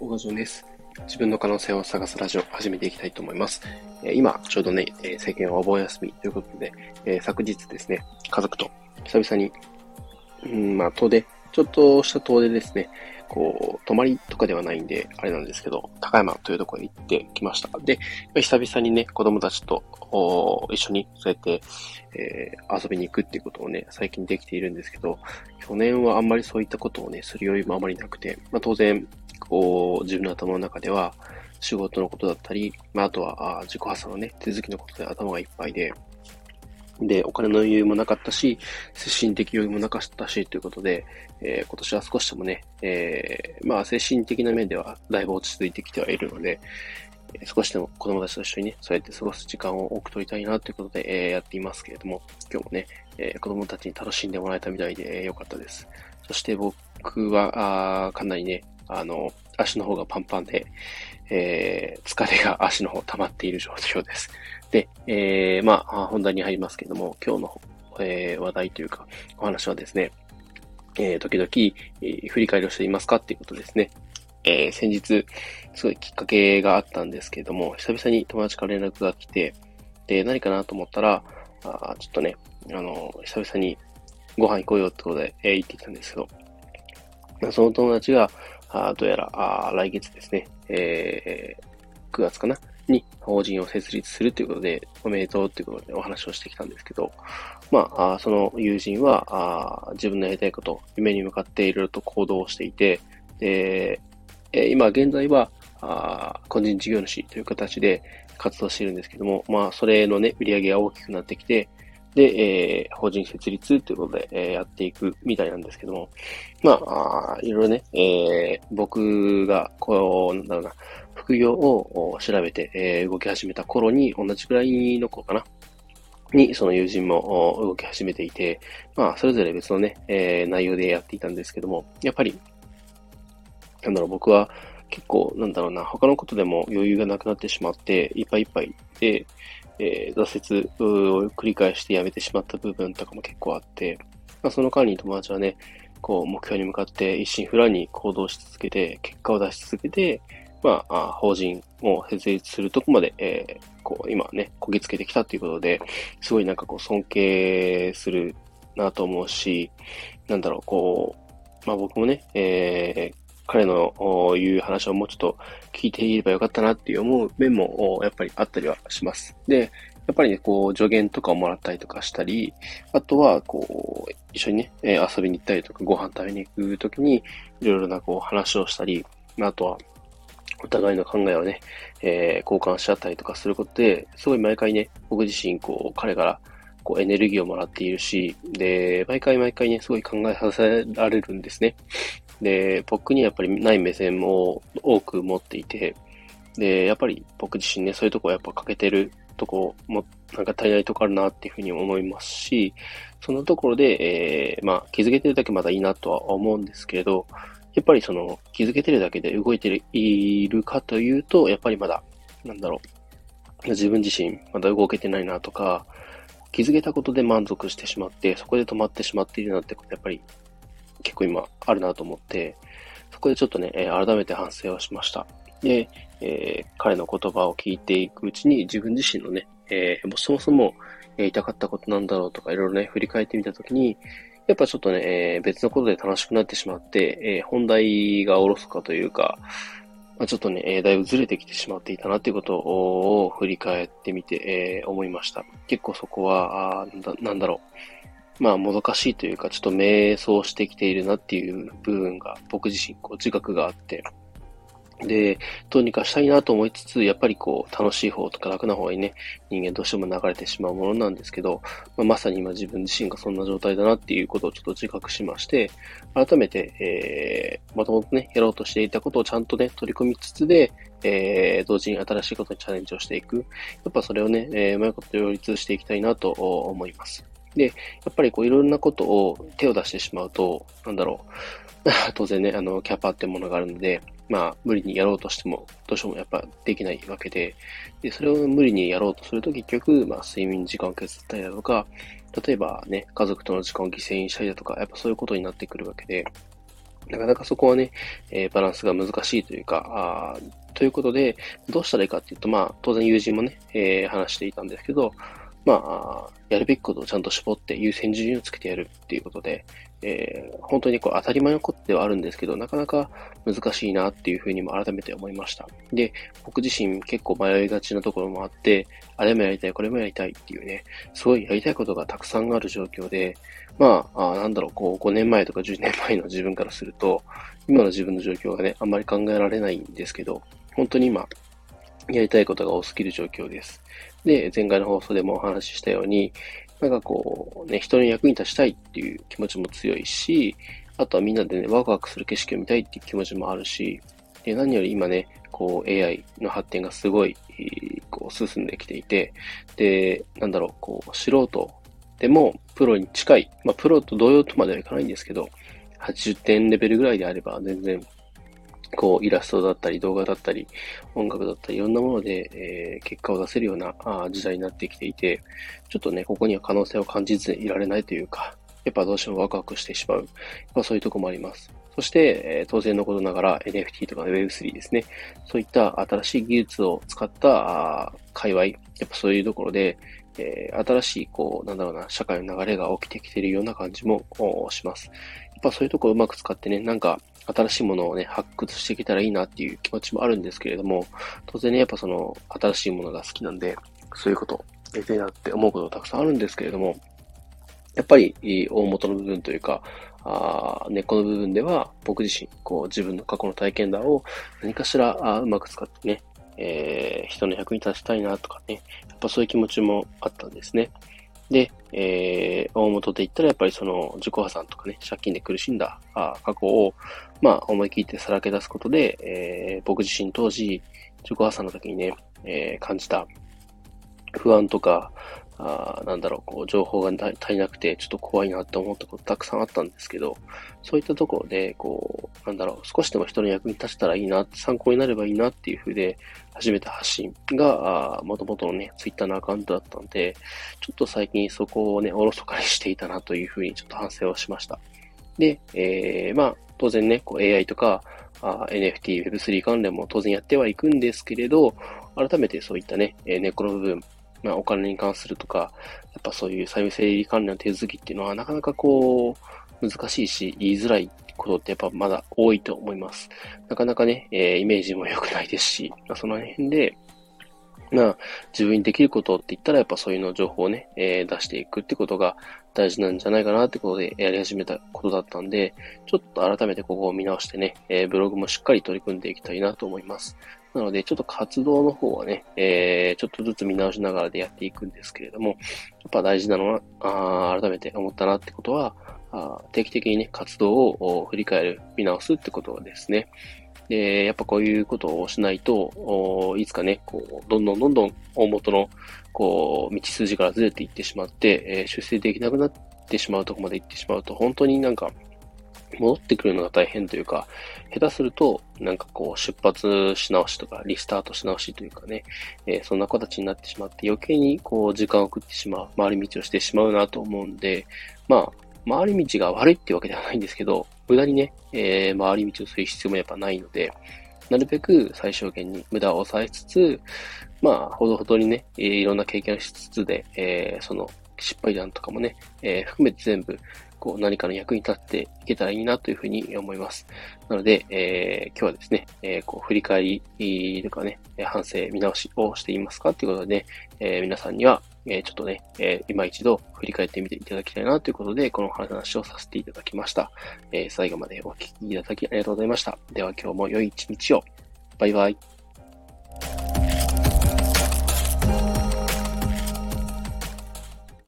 小川淳です。自分の可能性を探すラジオを始めていきたいと思います。え今、ちょうどね、え世間はお盆休みということで、え昨日ですね、家族と久々に、うん、まあ、遠出、ちょっとした遠出ですね、こう、泊まりとかではないんで、あれなんですけど、高山というところに行ってきました。で、久々にね、子供たちと一緒にそうやって、えー、遊びに行くっていうことをね、最近できているんですけど、去年はあんまりそういったことをね、する余裕もあまりなくて、まあ当然、こう、自分の頭の中では、仕事のことだったり、まああとは、あ自己破産のね、手続きのことで頭がいっぱいで、で、お金の余裕もなかったし、精神的余裕もなかったし、ということで、えー、今年は少しでもね、えー、まあ、精神的な面ではだいぶ落ち着いてきてはいるので、少しでも子供たちと一緒にね、そうやって過ごす時間を多く取りたいなということで、えー、やっていますけれども、今日もね、えー、子供たちに楽しんでもらえたみたいで、えー、よかったです。そして僕は、あかなりね、あの、足の方がパンパンで、えー、疲れが足の方溜まっている状況です。で、えー、まあ、本題に入りますけども、今日の、えー、話題というか、お話はですね、えー、時々、えー、振り返りをしていますかっていうことですね。えー、先日、すごいきっかけがあったんですけども、久々に友達から連絡が来て、で、何かなと思ったら、あちょっとね、あの、久々にご飯行こうよってことで、えー、行ってきたんですけど、その友達が、あどうやらあ来月ですね、えー、9月かな？に法人を設立するということで、おめでとうということでお話をしてきたんですけど、まあ、あその友人はあ自分のやりたいこと、夢に向かっていろいろと行動をしていて、で、え今現在はあ個人事業主という形で活動しているんですけども、まあ、それのね、売り上げが大きくなってきて、で、えー、法人設立ということで、えー、やっていくみたいなんですけども、まあ、あいろいろね、えー、僕が、こう、なんだろうな、副業を調べて、えー、動き始めた頃に、同じくらいの頃かな、に、その友人も動き始めていて、まあ、それぞれ別のね、えー、内容でやっていたんですけども、やっぱり、なんだろう、僕は結構、なんだろうな、他のことでも余裕がなくなってしまって、いっぱいいっぱいで、えー、挫折を繰り返してやめてしまった部分とかも結構あって、まあ、その間に友達はね、こう、目標に向かって一心不乱に行動し続けて、結果を出し続けて、まあ、法人を設立するとこまで、えー、こう、今ね、こぎつけてきたということで、すごいなんかこう、尊敬するなと思うし、なんだろう、こう、まあ僕もね、えー、彼の言う話をもうちょっと聞いていればよかったなっていう思う面もやっぱりあったりはします。で、やっぱりね、こう、助言とかをもらったりとかしたり、あとは、こう、一緒にね、遊びに行ったりとか、ご飯食べに行くときに、いろいろなこう話をしたり、あとは、お互いの考えをね、えー、交換し合ったりとかすることで、すごい毎回ね、僕自身、こう、彼から、こう、エネルギーをもらっているし、で、毎回毎回ね、すごい考えさせられるんですね。で、僕にやっぱりない目線も多く持っていて、で、やっぱり僕自身ね、そういうとこやっぱ欠けてるとこも、なんか足りないとこあるなっていうふうに思いますし、そのところで、えー、まあ気づけてるだけまだいいなとは思うんですけれど、やっぱりその気づけてるだけで動いているかというと、やっぱりまだ、なんだろう、自分自身まだ動けてないなとか、気づけたことで満足してしまって、そこで止まってしまっているなってことやっぱり結構今あるなと思って、そこでちょっとね、改めて反省をしました。で、えー、彼の言葉を聞いていくうちに自分自身のね、えー、もそもそも言いたかったことなんだろうとかいろいろね、振り返ってみたときに、やっぱちょっとね、えー、別のことで楽しくなってしまって、えー、本題がおろすかというか、まあ、ちょっとね、えー、だいぶずれてきてしまっていたなということを振り返ってみて、えー、思いました。結構そこは、あなんだろう。まあ、もどかしいというか、ちょっと迷走してきているなっていう部分が、僕自身、こう、自覚があって、で、どうにかしたいなと思いつつ、やっぱりこう、楽しい方とか楽な方にね、人間どうしても流れてしまうものなんですけど、まあ、まさに今自分自身がそんな状態だなっていうことをちょっと自覚しまして、改めて、えー、もともとね、やろうとしていたことをちゃんとね、取り込みつつで、えー、同時に新しいことにチャレンジをしていく。やっぱそれをね、えー、うまいこと両立していきたいなと思います。で、やっぱりこういろんなことを手を出してしまうと、なんだろう。当然ね、あの、キャパってものがあるので、まあ、無理にやろうとしても、どうしてもやっぱできないわけで、で、それを無理にやろうとすると結局、まあ、睡眠時間を削ったりだとか、例えばね、家族との時間を犠牲にしたりだとか、やっぱそういうことになってくるわけで、なかなかそこはね、えー、バランスが難しいというか、あということで、どうしたらいいかっていうと、まあ、当然友人もね、えー、話していたんですけど、まあ、やるべきことをちゃんと絞って優先順位をつけてやるっていうことで、えー、本当にこう当たり前のことではあるんですけど、なかなか難しいなっていうふうにも改めて思いました。で、僕自身結構迷いがちなところもあって、あれもやりたい、これもやりたいっていうね、すごいやりたいことがたくさんある状況で、まあ、あなんだろう、こう5年前とか10年前の自分からすると、今の自分の状況がね、あんまり考えられないんですけど、本当に今、やりたいことが多すぎる状況です。で、前回の放送でもお話ししたように、なんかこう、ね、人の役に立ちたいっていう気持ちも強いし、あとはみんなでね、ワクワクする景色を見たいっていう気持ちもあるし、で何より今ね、こう AI の発展がすごい、こう進んできていて、で、なんだろう、こう素人でもプロに近い、まあプロと同様とまではいかないんですけど、80点レベルぐらいであれば全然こう、イラストだったり、動画だったり、音楽だったり、いろんなもので、えー、結果を出せるようなあ時代になってきていて、ちょっとね、ここには可能性を感じずいられないというか、やっぱどうしてもワクワクしてしまう。やっぱそういうとこもあります。そして、えー、当然のことながら NFT とか Web3 ですね。そういった新しい技術を使ったあ界隈、やっぱそういうところで、えー、新しい、こう、なんだろうな、社会の流れが起きてきているような感じもします。やっぱそういうとこをうまく使ってね、なんか、新しいものをね、発掘していけたらいいなっていう気持ちもあるんですけれども、当然ね、やっぱその、新しいものが好きなんで、そういうこと、やりたいなって思うことたくさんあるんですけれども、やっぱり、大元の部分というか、あ根っこの部分では、僕自身、こう、自分の過去の体験談を何かしらあうまく使ってね、えー、人の役に立ちたいなとかね、やっぱそういう気持ちもあったんですね。で、えー、大元で言ったらやっぱりその自己破産とかね、借金で苦しんだあ過去を、まあ思い切ってさらけ出すことで、えー、僕自身当時、自己破産の時にね、えー、感じた不安とか、あなんだろう、こう、情報が足りなくて、ちょっと怖いなって思ったことたくさんあったんですけど、そういったところで、こう、なんだろう、少しでも人の役に立てたらいいな、参考になればいいなっていうふうで、始めた発信が、もともとのね、ツイッターのアカウントだったんで、ちょっと最近そこをね、おろそかにしていたなというふうにちょっと反省をしました。で、えー、まあ、当然ね、こう AI とか、NFT、Web3 関連も当然やってはいくんですけれど、改めてそういったね、え根っこの部分、まあ、お金に関するとか、やっぱそういう債務整理関連の手続きっていうのはなかなかこう、難しいし、言いづらいことってやっぱまだ多いと思います。なかなかね、えー、イメージも良くないですし、まあ、その辺で、まあ、自分にできることって言ったら、やっぱそういうの情報をね、えー、出していくってことが大事なんじゃないかなってことでやり始めたことだったんで、ちょっと改めてここを見直してね、えー、ブログもしっかり取り組んでいきたいなと思います。なので、ちょっと活動の方はね、えー、ちょっとずつ見直しながらでやっていくんですけれども、やっぱ大事なのは、あ改めて思ったなってことは、定期的にね、活動を振り返る、見直すってことですね。で、やっぱこういうことをしないと、いつかね、こう、どんどんどんどん大元の、こう、道筋からずれていってしまって、えー、出世できなくなってしまうとこまで行ってしまうと、本当になんか、戻ってくるのが大変というか、下手すると、なんかこう、出発し直しとか、リスタートし直しというかね、えー、そんな形になってしまって、余計にこう、時間を食ってしまう、回り道をしてしまうなと思うんで、まあ、回り道が悪いっていうわけではないんですけど、無駄にね、えー、回り道をする必要もやっぱないので、なるべく最小限に無駄を抑えつつ、まあ、ほどほどにね、いろんな経験をしつつで、えー、その失敗談とかもね、えー、含めて全部こう何かの役に立っていけたらいいなというふうに思います。なので、えー、今日はですね、えー、こう振り返りとかね、反省、見直しをしていますかということで、えー、皆さんには、えちょっとね、え今一度振り返ってみていただきたいなということで、この話をさせていただきました。え最後までお聞きいただきありがとうございました。では今日も良い一日を。バイバイ。